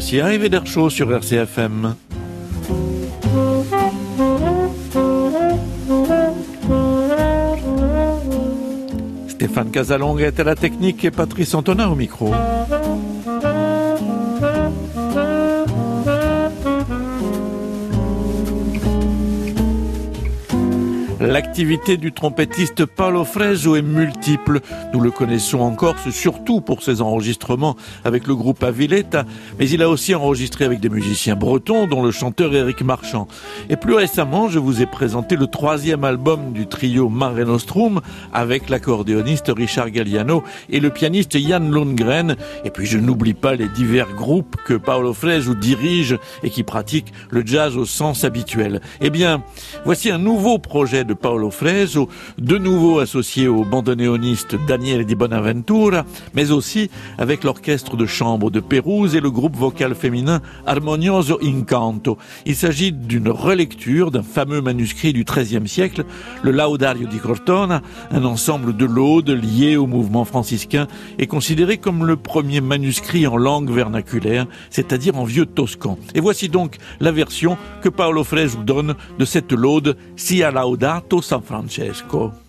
voici arrivé d'air chaud sur RCFM. Stéphane Casalong est à la technique et Patrice Antonin au micro. L'activité du trompettiste Paolo Freso est multiple. Nous le connaissons en Corse surtout pour ses enregistrements avec le groupe Aviletta, mais il a aussi enregistré avec des musiciens bretons dont le chanteur Eric Marchand. Et plus récemment, je vous ai présenté le troisième album du trio Mare Nostrum avec l'accordéoniste Richard Galliano et le pianiste Jan Lundgren. Et puis je n'oublie pas les divers groupes que Paolo Freso dirige et qui pratiquent le jazz au sens habituel. Eh bien, voici un nouveau projet de Paolo Freso, de nouveau associé au bandoneoniste Daniel Di Bonaventura, mais aussi avec l'orchestre de chambre de Pérouse et le groupe vocal féminin Armonioso Incanto. Il s'agit d'une relecture d'un fameux manuscrit du XIIIe siècle, le Laudario di Cortona, un ensemble de laudes liées au mouvement franciscain et considéré comme le premier manuscrit en langue vernaculaire, c'est-à-dire en vieux toscan. Et voici donc la version que Paolo Freso donne de cette laude Sia Laudato San Francesco.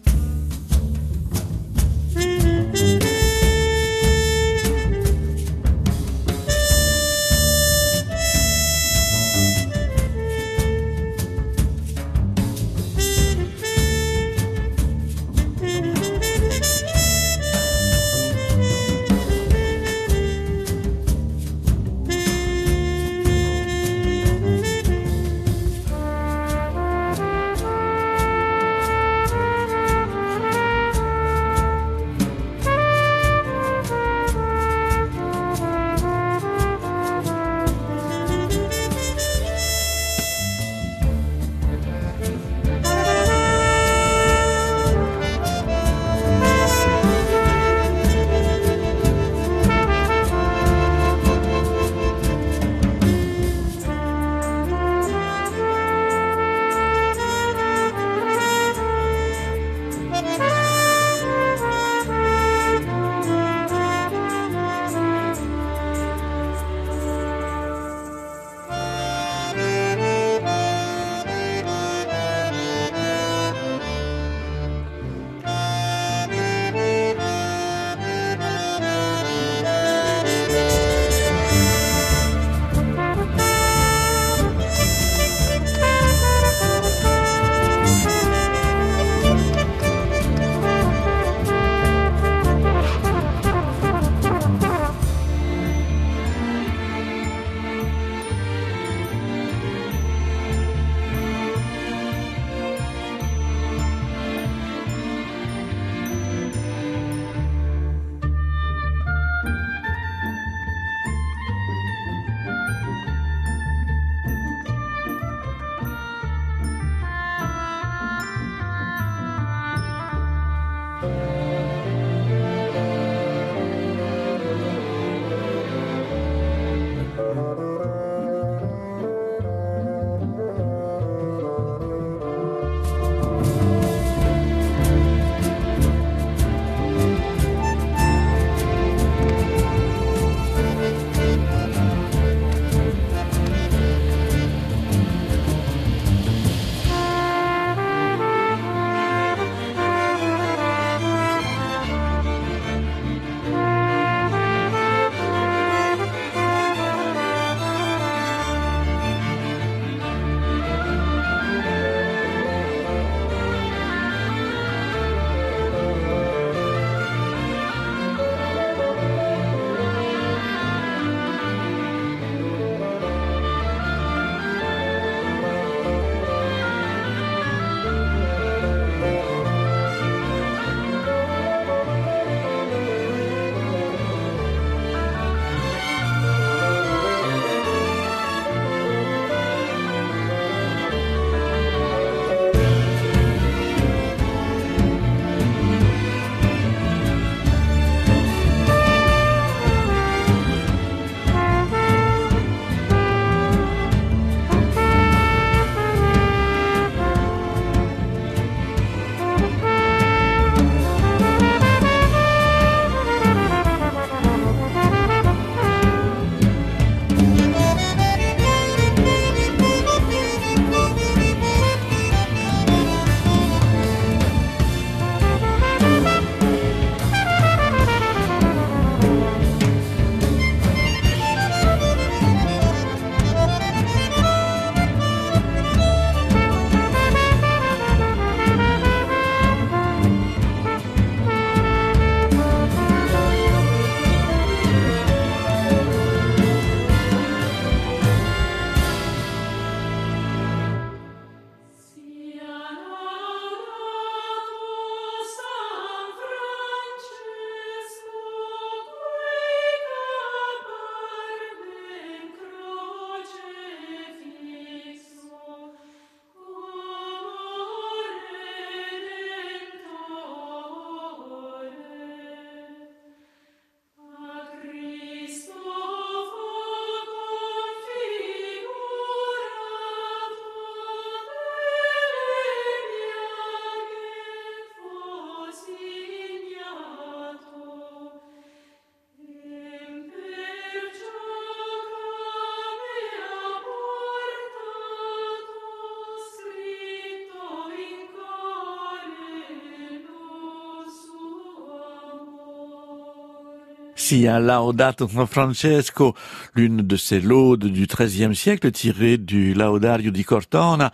Sia Laudato Francesco, l'une de ces laudes du XIIIe siècle tirée du Laudario di Cortona,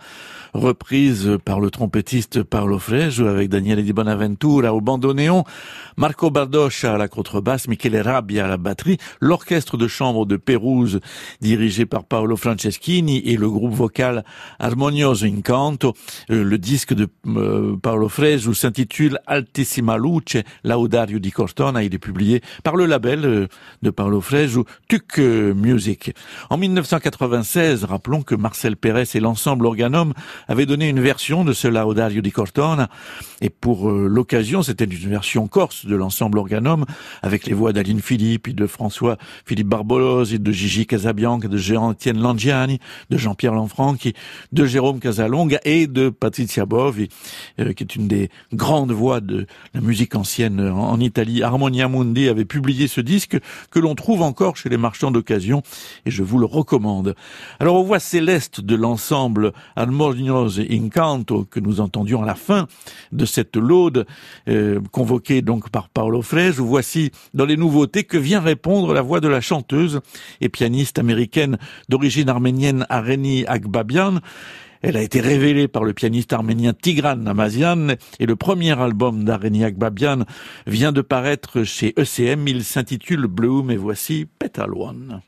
reprise par le trompettiste Paolo Fresu avec Daniele Di Bonaventura au bandoneon, Marco Bardoscia à la contrebasse, Michele Rabbia à la batterie, l'orchestre de chambre de Pérouse dirigé par Paolo Franceschini et le groupe vocal Armonioso Incanto. Euh, le disque de euh, Paolo Fresu s'intitule Altissima Luce, Laudario di Cortona. Il est publié par le label euh, de Paolo Fresu, Tuc Music. En 1996, rappelons que Marcel Pérez et l'ensemble Organum avait donné une version de ce Laudario di Cortona. Et pour euh, l'occasion, c'était une version corse de l'ensemble Organum, avec les voix d'Aline Philippe, de François Philippe Barbolosi, de Gigi Casabianca, de Jean-Étienne Langiani, de Jean-Pierre Lanfranchi, de Jérôme Casalonga et de Patricia Bovi, euh, qui est une des grandes voix de la musique ancienne en Italie. Harmonia Mundi avait publié ce disque que l'on trouve encore chez les marchands d'occasion et je vous le recommande. Alors aux voix célestes de l'ensemble Incanto que nous entendions à la fin de cette laude euh, convoquée donc par Paolo Fresu. Voici dans les nouveautés que vient répondre la voix de la chanteuse et pianiste américaine d'origine arménienne Areni Akbabian. Elle a été révélée par le pianiste arménien Tigran Namazian et le premier album d'Areni Akbabian vient de paraître chez ECM. Il s'intitule Bloom et voici Petal One.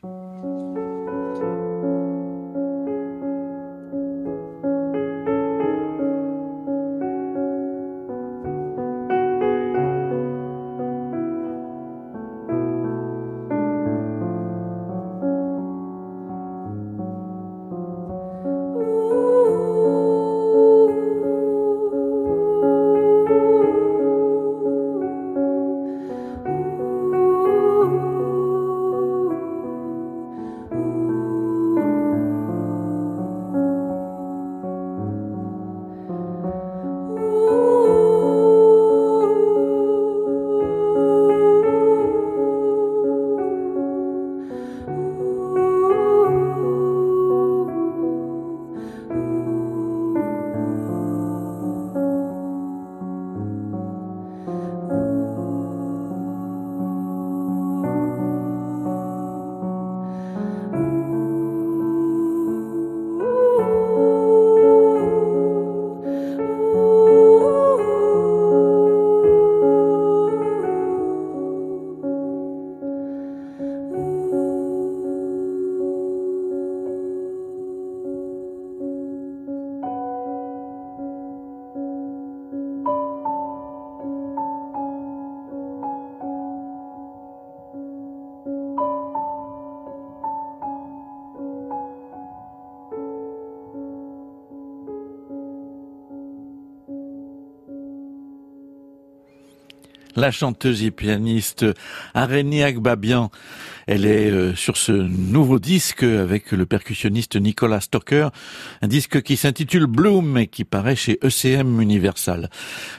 La chanteuse et pianiste Areni Agbabian. Elle est euh, sur ce nouveau disque avec le percussionniste Nicolas Stocker, un disque qui s'intitule Bloom et qui paraît chez ECM Universal.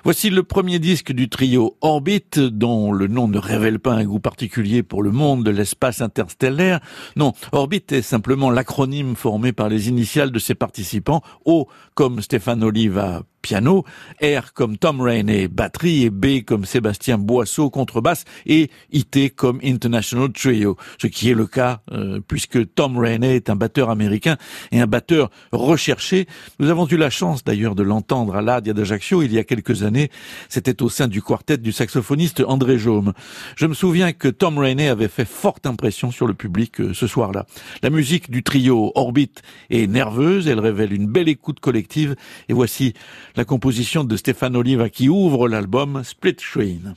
Voici le premier disque du trio Orbit, dont le nom ne révèle pas un goût particulier pour le monde de l'espace interstellaire. Non, Orbit est simplement l'acronyme formé par les initiales de ses participants, O comme Stéphane Oliva piano, R comme Tom Rainey batterie et B comme Sébastien Boisseau contrebasse et IT comme International Trio, ce qui est le cas euh, puisque Tom Rainey est un batteur américain et un batteur recherché. Nous avons eu la chance d'ailleurs de l'entendre à l'Adia d'Ajaccio il y a quelques années. C'était au sein du quartet du saxophoniste André Jaume. Je me souviens que Tom Rainey avait fait forte impression sur le public euh, ce soir-là. La musique du trio Orbit est nerveuse, elle révèle une belle écoute collective et voici la composition de Stéphane Oliva qui ouvre l'album Split Screen.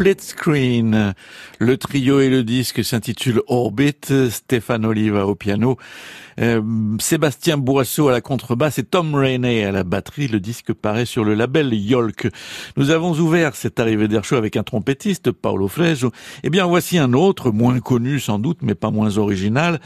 Split Screen. Le trio et le disque s'intitule Orbit, Stéphane Oliva au piano, euh, Sébastien Boisseau à la contrebasse et Tom Rainey à la batterie. Le disque paraît sur le label Yolk. Nous avons ouvert cette arrivée d'air chaud avec un trompettiste, Paolo Frejo. Eh bien, voici un autre, moins connu sans doute, mais pas moins original.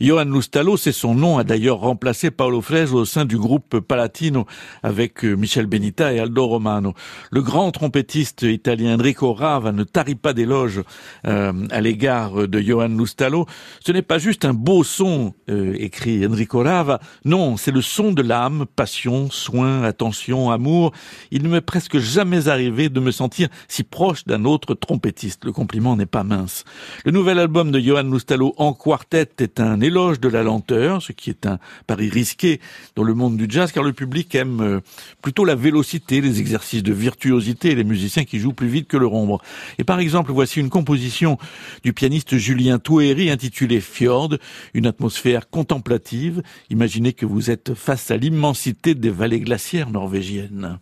Johan Lustalo, c'est son nom, a d'ailleurs remplacé Paolo Frejo au sein du groupe Palatino avec euh, Michel Benita et Aldo Romano. Le grand trompettiste italien Enrico Rava ne tarit pas d'éloges euh, à l'égard de Johan Lustalo. Ce n'est pas juste un beau son euh, écrit Enrico Rava. Non, c'est le son de l'âme, passion, soin, attention, amour. Il ne m'est presque jamais arrivé de me sentir si proche d'un autre trompettiste. Le compliment n'est pas mince. Le nouvel album de Johan Loustalo en quartet est un éloge de la lenteur, ce qui est un pari risqué dans le monde du jazz, car le public aime euh, plutôt la vélocité, les exercices de virtuosité et les musiciens qui jouent plus vite que le rombre. Et par exemple, voici une composition du pianiste Julien Touéry intitulée Fjord, une atmosphère contemplative. Imaginez que vous êtes face à l'immensité des vallées glaciaires norvégiennes.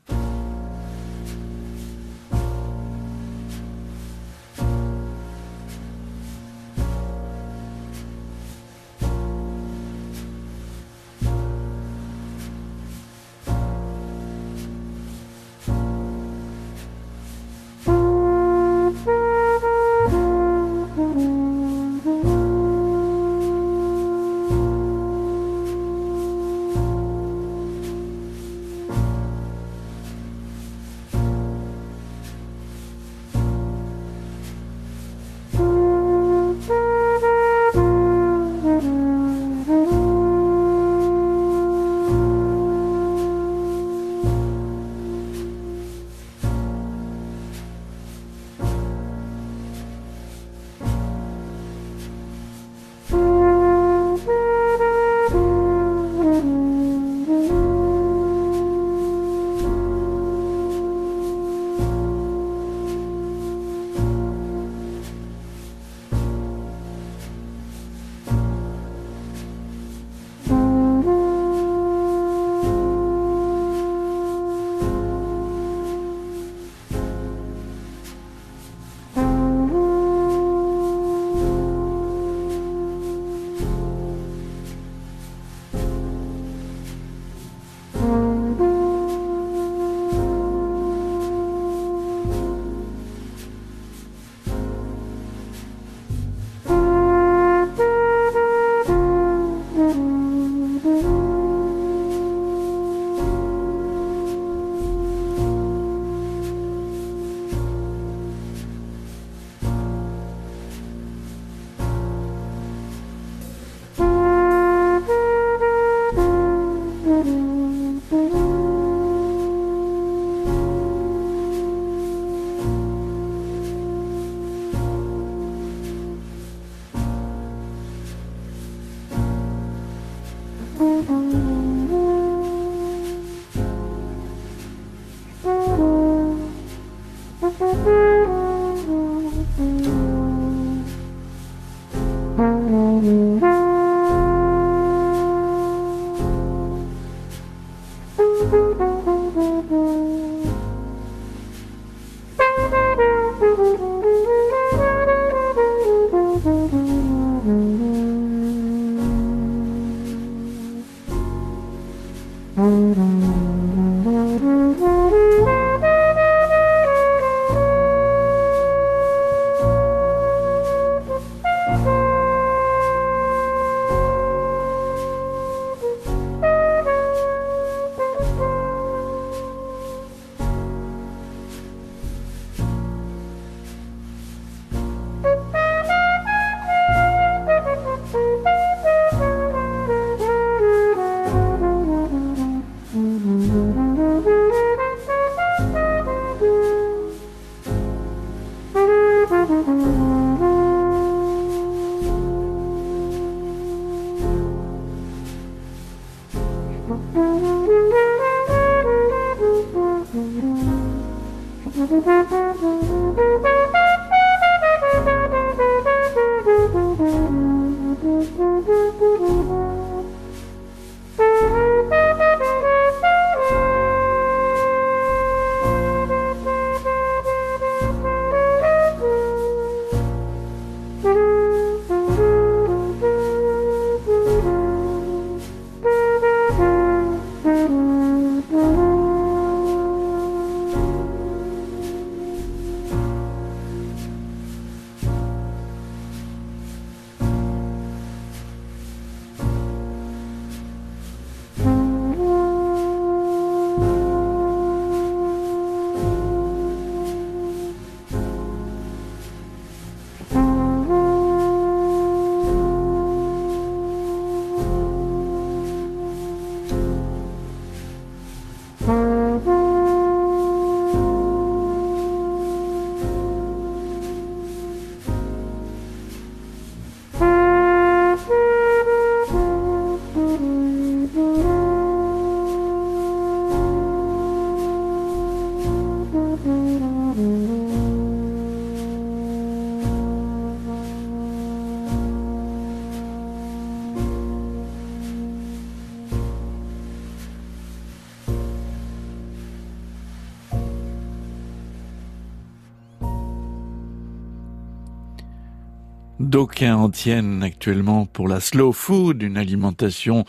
D'aucuns en tiennent actuellement pour la slow food, une alimentation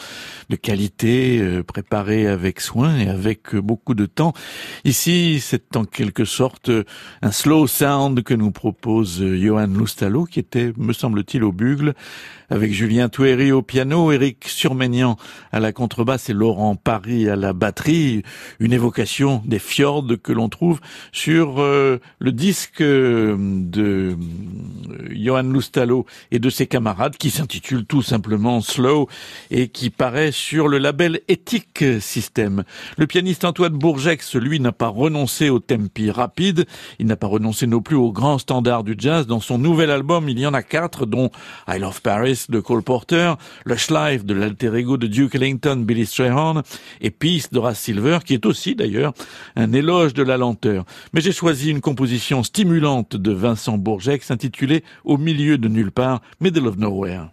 de qualité euh, préparée avec soin et avec euh, beaucoup de temps. Ici, c'est en quelque sorte un slow sound que nous propose Johan Loustalo, qui était, me semble-t-il, au bugle, avec Julien Touéry au piano, Eric Surménian à la contrebasse et Laurent Paris à la batterie. Une évocation des fjords que l'on trouve sur le disque de Johan Loustalo et de ses camarades qui s'intitule tout simplement Slow et qui paraît sur le label Ethic System. Le pianiste Antoine Bourgex, lui, n'a pas renoncé au tempi rapide, il n'a pas renoncé non plus aux grands standards du jazz. Dans son nouvel album, il y en a quatre, dont I Love Paris de Cole Porter, Le Schleif de l'alter ego de Duke Ellington, Billy Strayhorn, et Peace de Silver, qui est aussi d'ailleurs un éloge de la lenteur. Mais j'ai choisi une composition stimulante de Vincent Bourgex intitulée Au milieu de nulle part, middle of nowhere.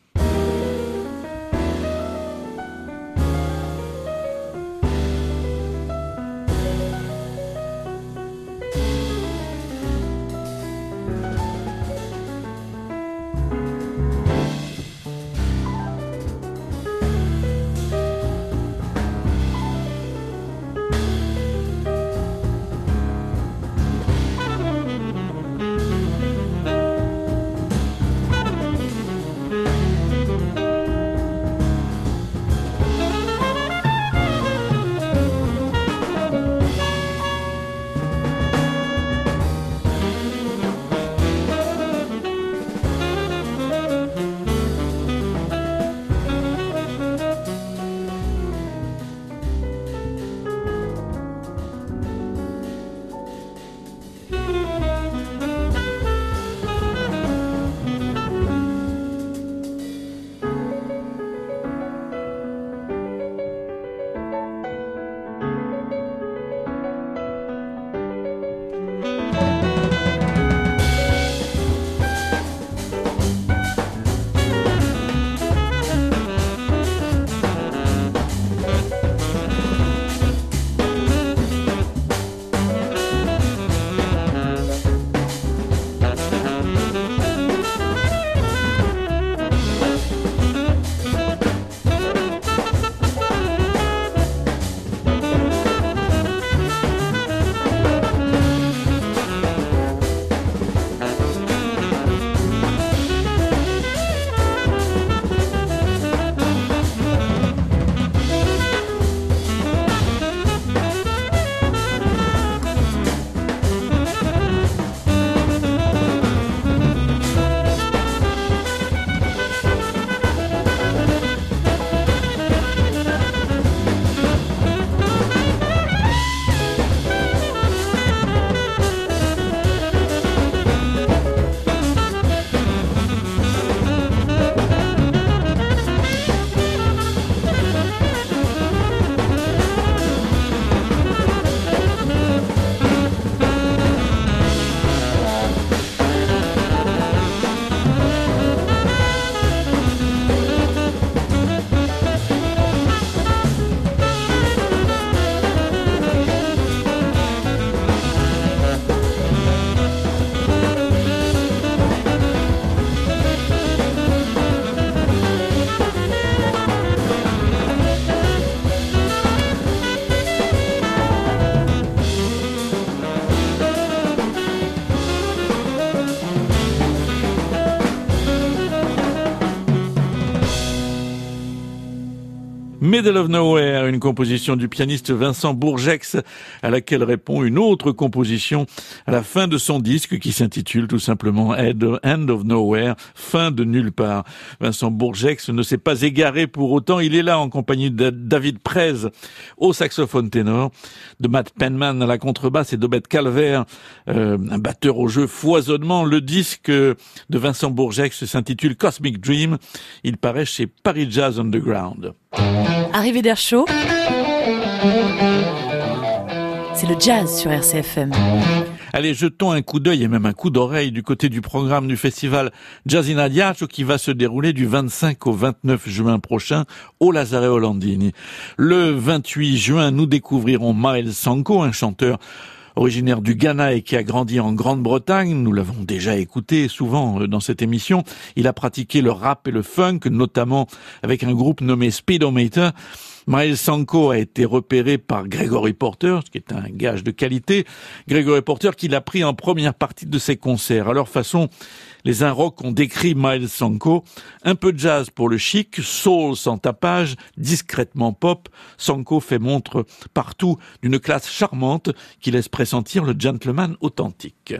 Middle of Nowhere, une composition du pianiste Vincent Bourgex, à laquelle répond une autre composition à la fin de son disque qui s'intitule tout simplement End of Nowhere, fin de nulle part. Vincent Bourgex ne s'est pas égaré pour autant, il est là en compagnie de David Prez au saxophone ténor, de Matt Penman à la contrebasse et d'Obed Calvert, euh, un batteur au jeu foisonnement. Le disque de Vincent Bourgex s'intitule Cosmic Dream, il paraît chez Paris Jazz Underground. Arrivée d'air chaud, c'est le jazz sur RCFM. Allez, jetons un coup d'œil et même un coup d'oreille du côté du programme du festival Jazz in Adagio qui va se dérouler du 25 au 29 juin prochain au Lazare Landini. Le 28 juin, nous découvrirons Miles Sanko, un chanteur Originaire du Ghana et qui a grandi en Grande-Bretagne, nous l'avons déjà écouté souvent euh, dans cette émission, il a pratiqué le rap et le funk, notamment avec un groupe nommé Speedometer. Miles Sanko a été repéré par Gregory Porter, ce qui est un gage de qualité. Gregory Porter qui l'a pris en première partie de ses concerts. À leur façon, les Inrocks ont décrit Miles Sanko. Un peu jazz pour le chic, soul sans tapage, discrètement pop. Sanko fait montre partout d'une classe charmante qui laisse pressentir le gentleman authentique.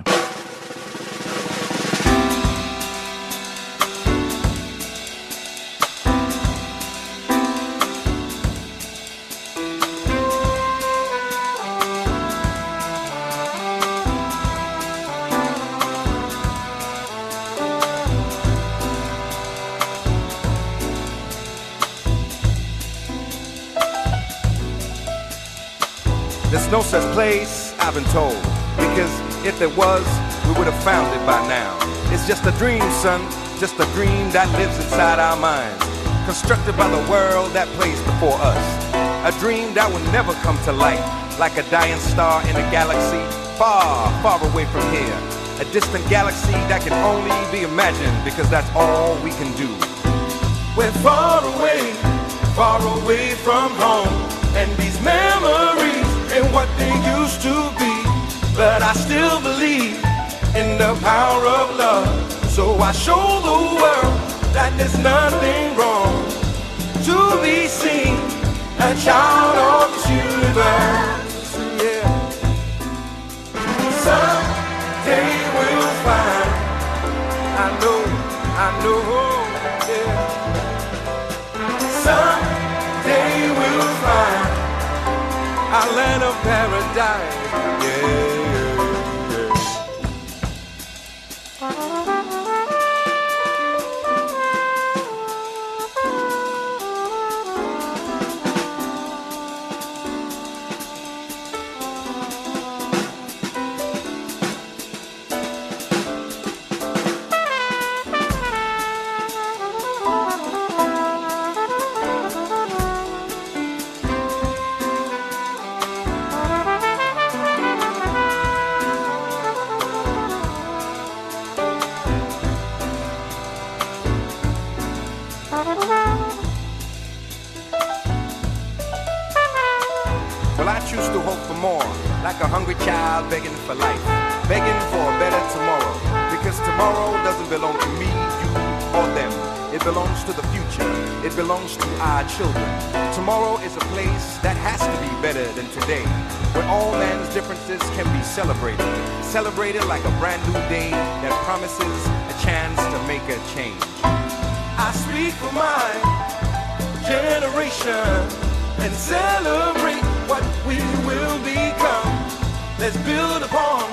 Been told. Because if there was, we would have found it by now. It's just a dream, son, just a dream that lives inside our minds. Constructed by the world that plays before us. A dream that will never come to light, like a dying star in a galaxy far, far away from here. A distant galaxy that can only be imagined because that's all we can do. We're far away, far away from home, and these memories what they used to be. But I still believe in the power of love. So I show the world that there's nothing wrong to be seen. A child of this universe. Yeah. Someday our land of paradise. Today, where all man's differences can be celebrated. Celebrated like a brand new day that promises a chance to make a change. I speak for my generation and celebrate what we will become. Let's build upon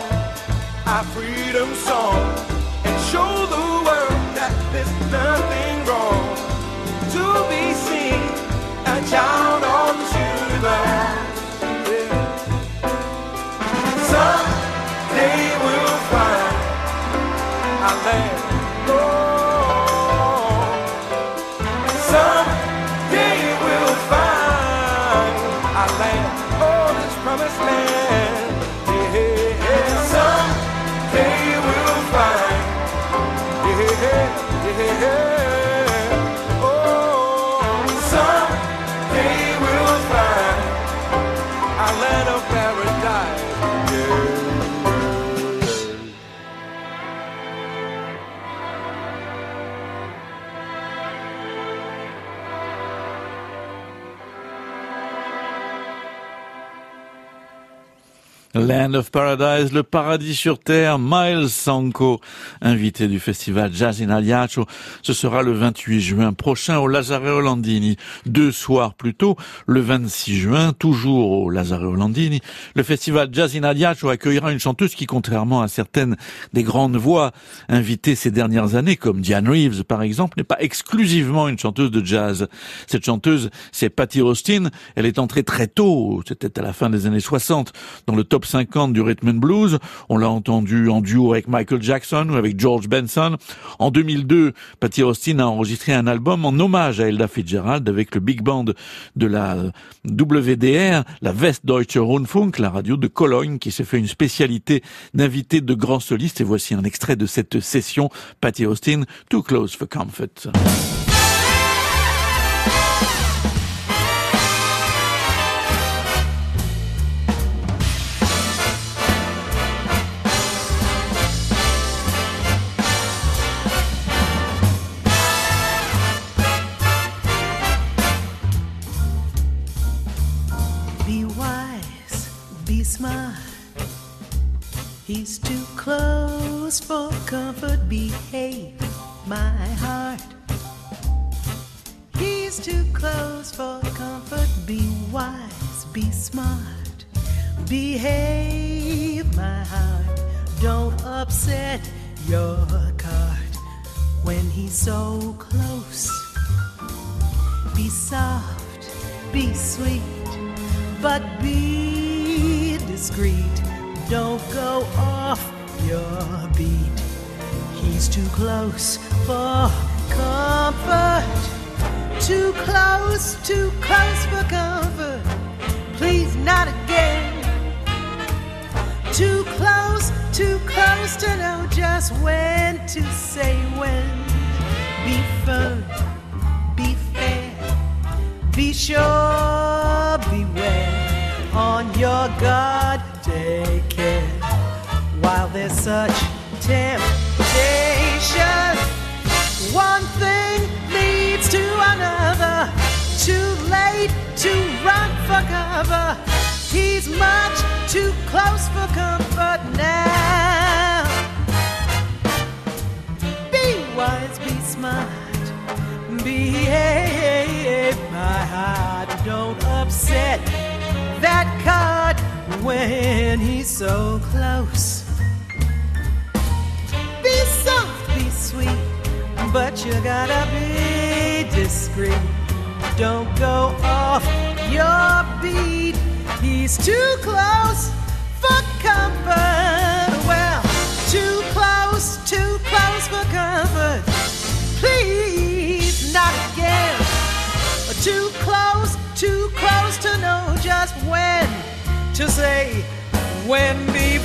our freedom song and show the Oh. We'll find our land, promised land. We'll find, yeah. Land of Paradise, le paradis sur terre, Miles Sanko, invité du festival Jazz in Aliacho. Ce sera le 28 juin prochain au Lazare Landini. Deux soirs plus tôt, le 26 juin, toujours au Lazare Landini, le festival Jazz in Aliacho accueillera une chanteuse qui, contrairement à certaines des grandes voix invitées ces dernières années, comme Diane Reeves par exemple, n'est pas exclusivement une chanteuse de jazz. Cette chanteuse, c'est Patty Austin. Elle est entrée très tôt, c'était à la fin des années 60, dans le top top 50 du rhythm and blues. On l'a entendu en duo avec Michael Jackson ou avec George Benson. En 2002, Patty Austin a enregistré un album en hommage à Elda Fitzgerald avec le big band de la WDR, la Westdeutsche Rundfunk, la radio de Cologne, qui s'est fait une spécialité d'inviter de grands solistes. Et voici un extrait de cette session, Patty Austin, Too Close for Comfort. For comfort. Behave, my heart. He's too close for comfort. Be wise, be smart. Behave, my heart. Don't upset your cart when he's so close. Be soft, be sweet, but be discreet. Don't go off your beat. He's too close for comfort. Too close, too close for comfort. Please, not again. Too close, too close to know just when to say when. Be firm, be fair, be sure, beware. On your guard, take care. While there's such temptation, one thing leads to another. Too late to run for cover. He's much too close for comfort now. Be wise, be smart, behave, my heart. Don't upset that card when he's so close. Sweet, but you gotta be discreet. Don't go off your beat. He's too close for comfort. Well, too close, too close for comfort. Please, not again. Too close, too close to know just when to say when be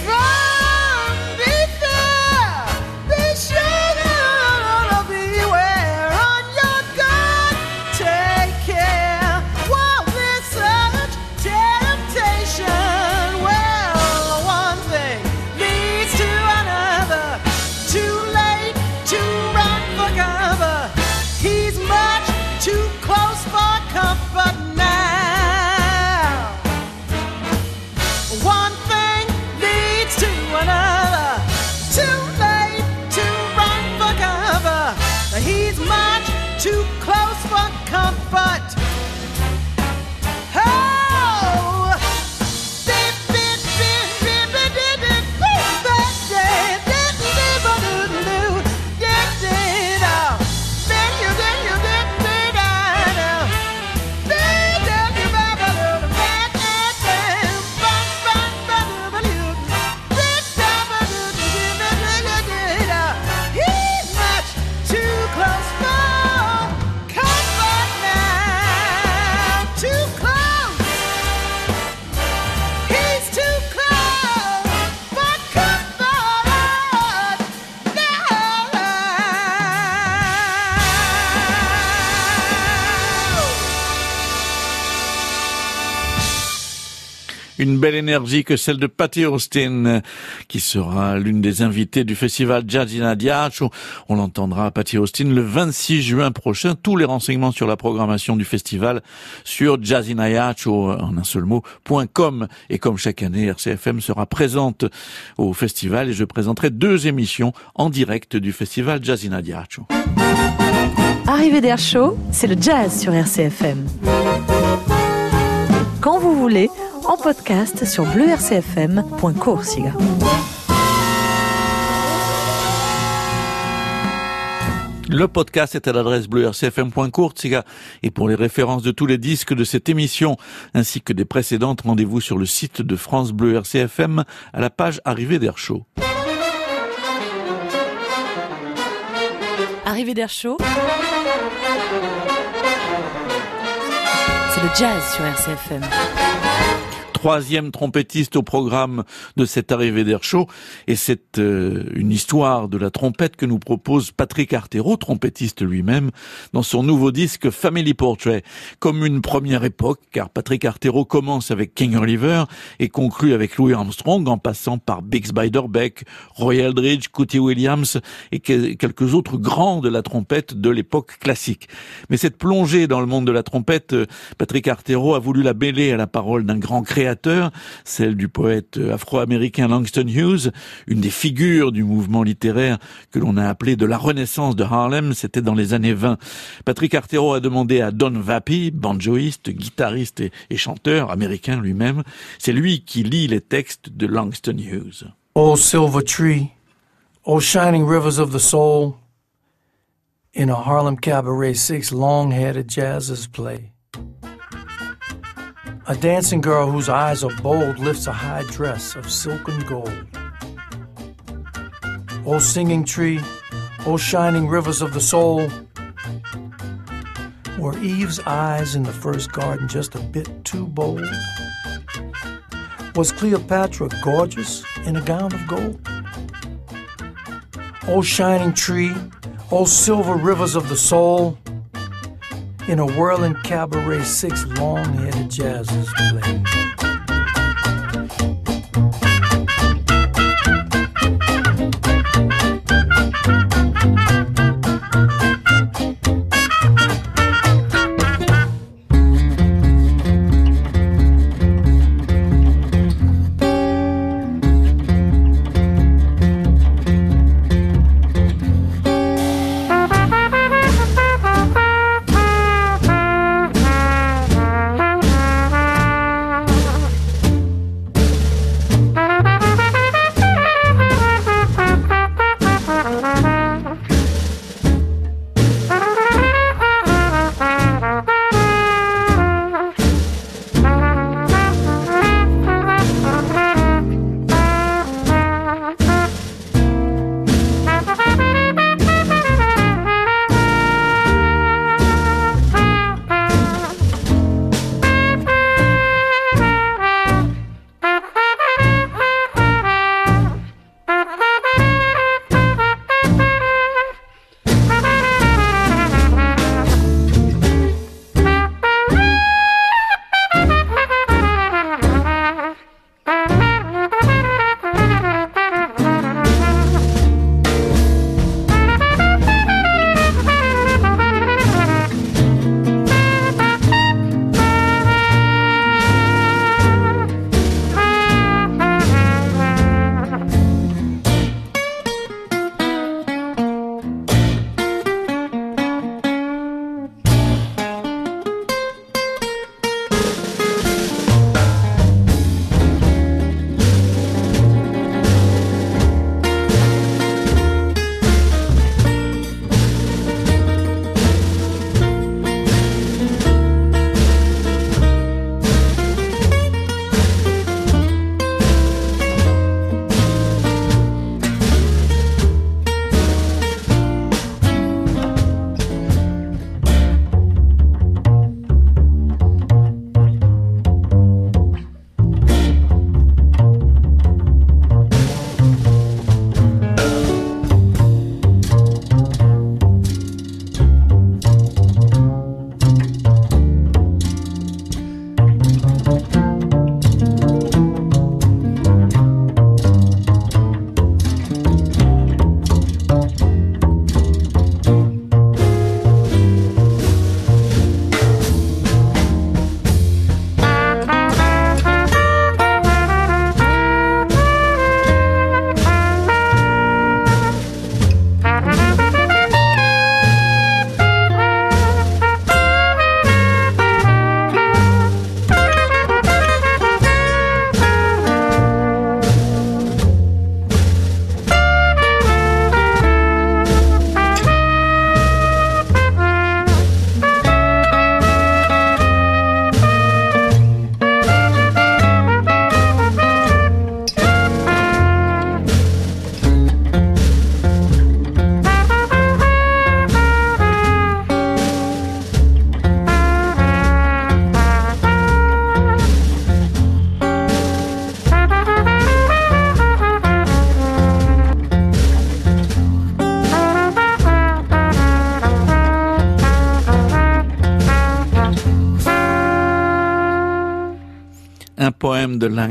Belle énergie que celle de Patty Austin, qui sera l'une des invitées du festival Jazz in Adiacho. On l'entendra, Patty Austin, le 26 juin prochain. Tous les renseignements sur la programmation du festival sur jazzinadiacho, en un seul mot, .com. Et comme chaque année, RCFM sera présente au festival et je présenterai deux émissions en direct du festival Jazz in. Arrivée d'Air Show, c'est le jazz sur RCFM. Quand vous voulez, en podcast sur bleurcfm.coursiga. Le podcast est à l'adresse bleurcfm.courtsiga et pour les références de tous les disques de cette émission ainsi que des précédentes, rendez-vous sur le site de France Bleu RCFM à la page Arrivée d'Air Chaud. Arrivée d'Air Chaud, c'est le jazz sur RCFM troisième trompettiste au programme de cette arrivée d'air chaud. Et c'est euh, une histoire de la trompette que nous propose Patrick Artero, trompettiste lui-même, dans son nouveau disque Family Portrait, comme une première époque, car Patrick Artero commence avec King Oliver et conclut avec Louis Armstrong en passant par Bix Beiderbecke, Roy Eldridge, Cootie Williams et quelques autres grands de la trompette de l'époque classique. Mais cette plongée dans le monde de la trompette, euh, Patrick Artero a voulu la mêler à la parole d'un grand créateur celle du poète afro-américain Langston Hughes, une des figures du mouvement littéraire que l'on a appelé de la Renaissance de Harlem, c'était dans les années 20. Patrick Artero a demandé à Don Vappy, banjoiste, guitariste et, chanteur américain lui-même, c'est lui qui lit les textes de Langston Hughes. Oh silver tree, oh shining rivers of the soul, in a Harlem cabaret six long-headed jazzers play. A dancing girl whose eyes are bold lifts a high dress of silken gold. O singing tree, O shining rivers of the soul, were Eve's eyes in the first garden just a bit too bold? Was Cleopatra gorgeous in a gown of gold? O shining tree, O silver rivers of the soul, in a whirling cabaret, six long headed jazzers play.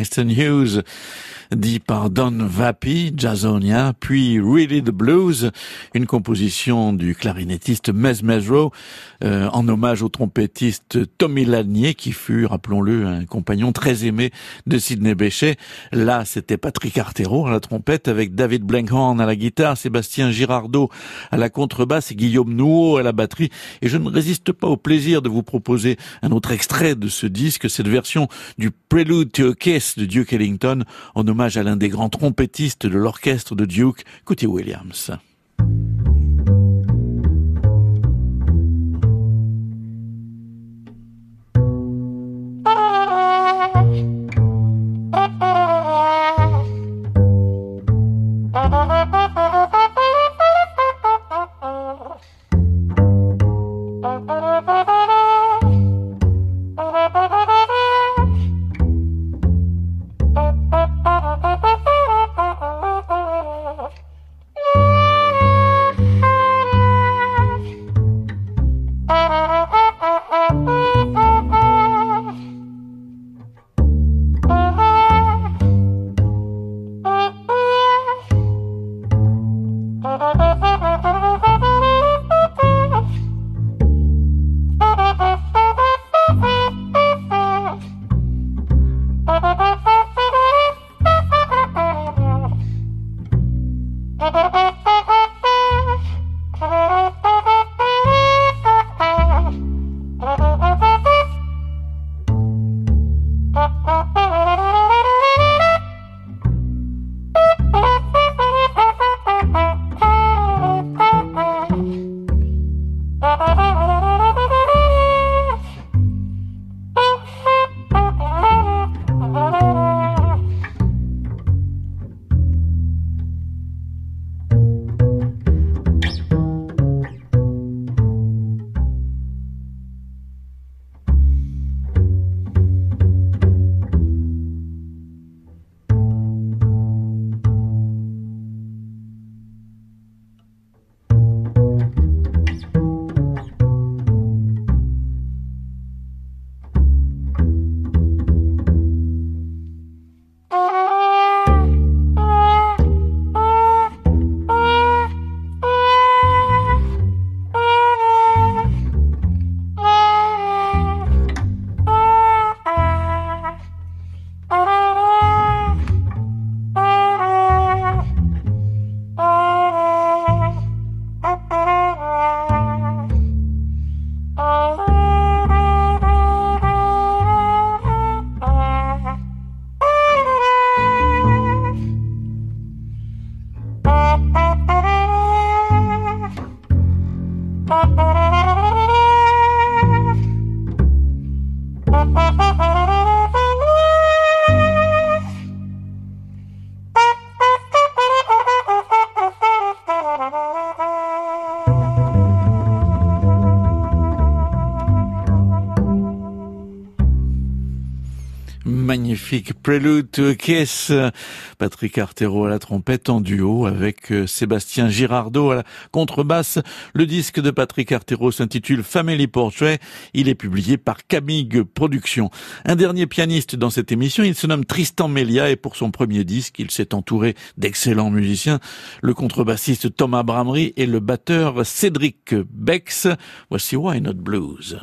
Langston Hughes dit par Don Vappy, Jazzonia, puis Really the Blues, une composition du clarinettiste Mez Mesro, euh, en hommage au trompettiste Tommy Lanier, qui fut, rappelons-le, un compagnon très aimé de Sidney Bechet. Là, c'était Patrick Artero à la trompette, avec David Blankhorn à la guitare, Sébastien Girardot à la contrebasse et Guillaume Nouveau à la batterie. Et je ne résiste pas au plaisir de vous proposer un autre extrait de ce disque, cette version du Prelude to a Kiss de Duke Ellington, en hommage à l'un des grands trompettistes de l'orchestre de Duke, Cootie Williams. Prelude to a Kiss. Patrick Artero à la trompette en duo avec euh, Sébastien Girardot à la contrebasse. Le disque de Patrick Artero s'intitule Family Portrait. Il est publié par Camille Productions. Un dernier pianiste dans cette émission, il se nomme Tristan Melia et pour son premier disque, il s'est entouré d'excellents musiciens. Le contrebassiste Thomas Bramery et le batteur Cédric Bex. Voici Why Not Blues.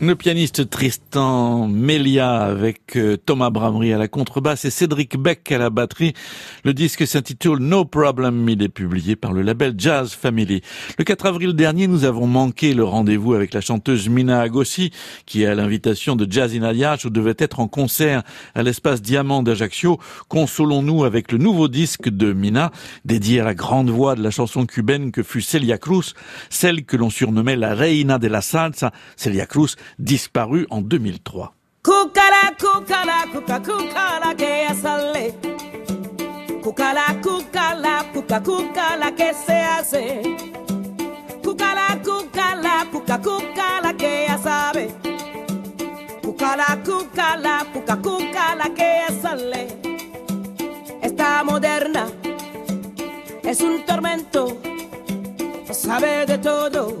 Le pianiste Tristan Melia avec euh, Thomas Bramery à la contrebasse et Cédric Beck à la batterie. Le disque s'intitule No Problem. Il est publié par le label Jazz Family. Le 4 avril dernier, nous avons manqué le rendez-vous avec la chanteuse Mina Agossi, qui, à l'invitation de Jazz in Aliage, devait être en concert à l'espace Diamant d'Ajaccio. Consolons-nous avec le nouveau disque de Mina, dédié à la grande voix de la chanson cubaine que fut Celia Cruz, celle que l'on surnommait la Reina de la Salsa. Celia Cruz disparu en 2003. Cucala, cucala, cuca, cucala que moderna, es un tormento, sabe de todo.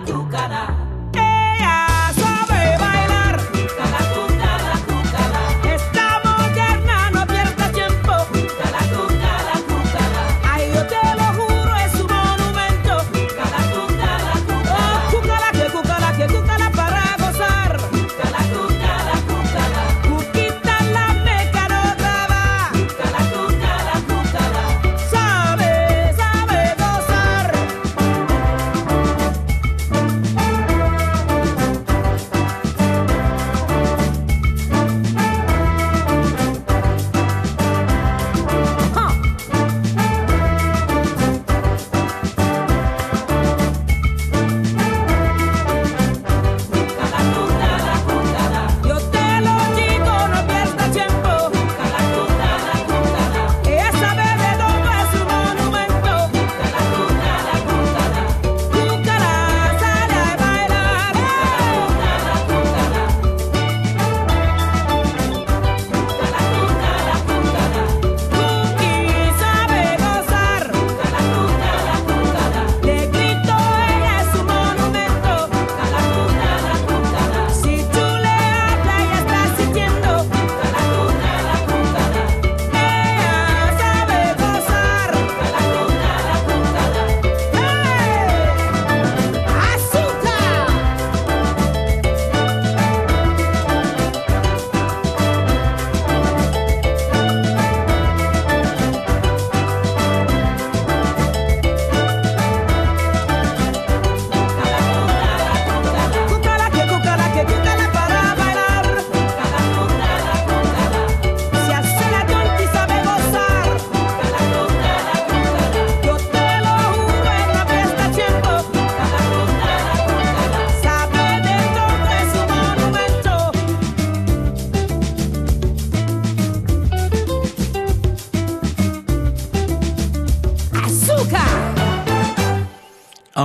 cucala,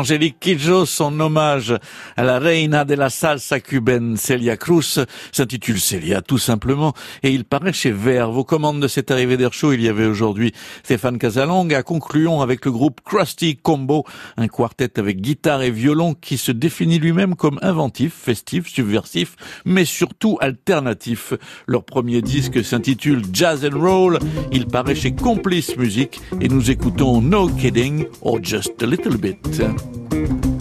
Angélique Kidjo, son hommage à la reina de la salsa cubaine Celia Cruz s'intitule Celia tout simplement et il paraît chez Verve. Aux commandes de cette arrivée d'air il y avait aujourd'hui Stéphane Casalong. Concluons avec le groupe Krusty Combo, un quartet avec guitare et violon qui se définit lui-même comme inventif, festif, subversif, mais surtout alternatif. Leur premier disque s'intitule Jazz and Roll. Il paraît chez Complice Music et nous écoutons No Kidding or Just a Little Bit. thank you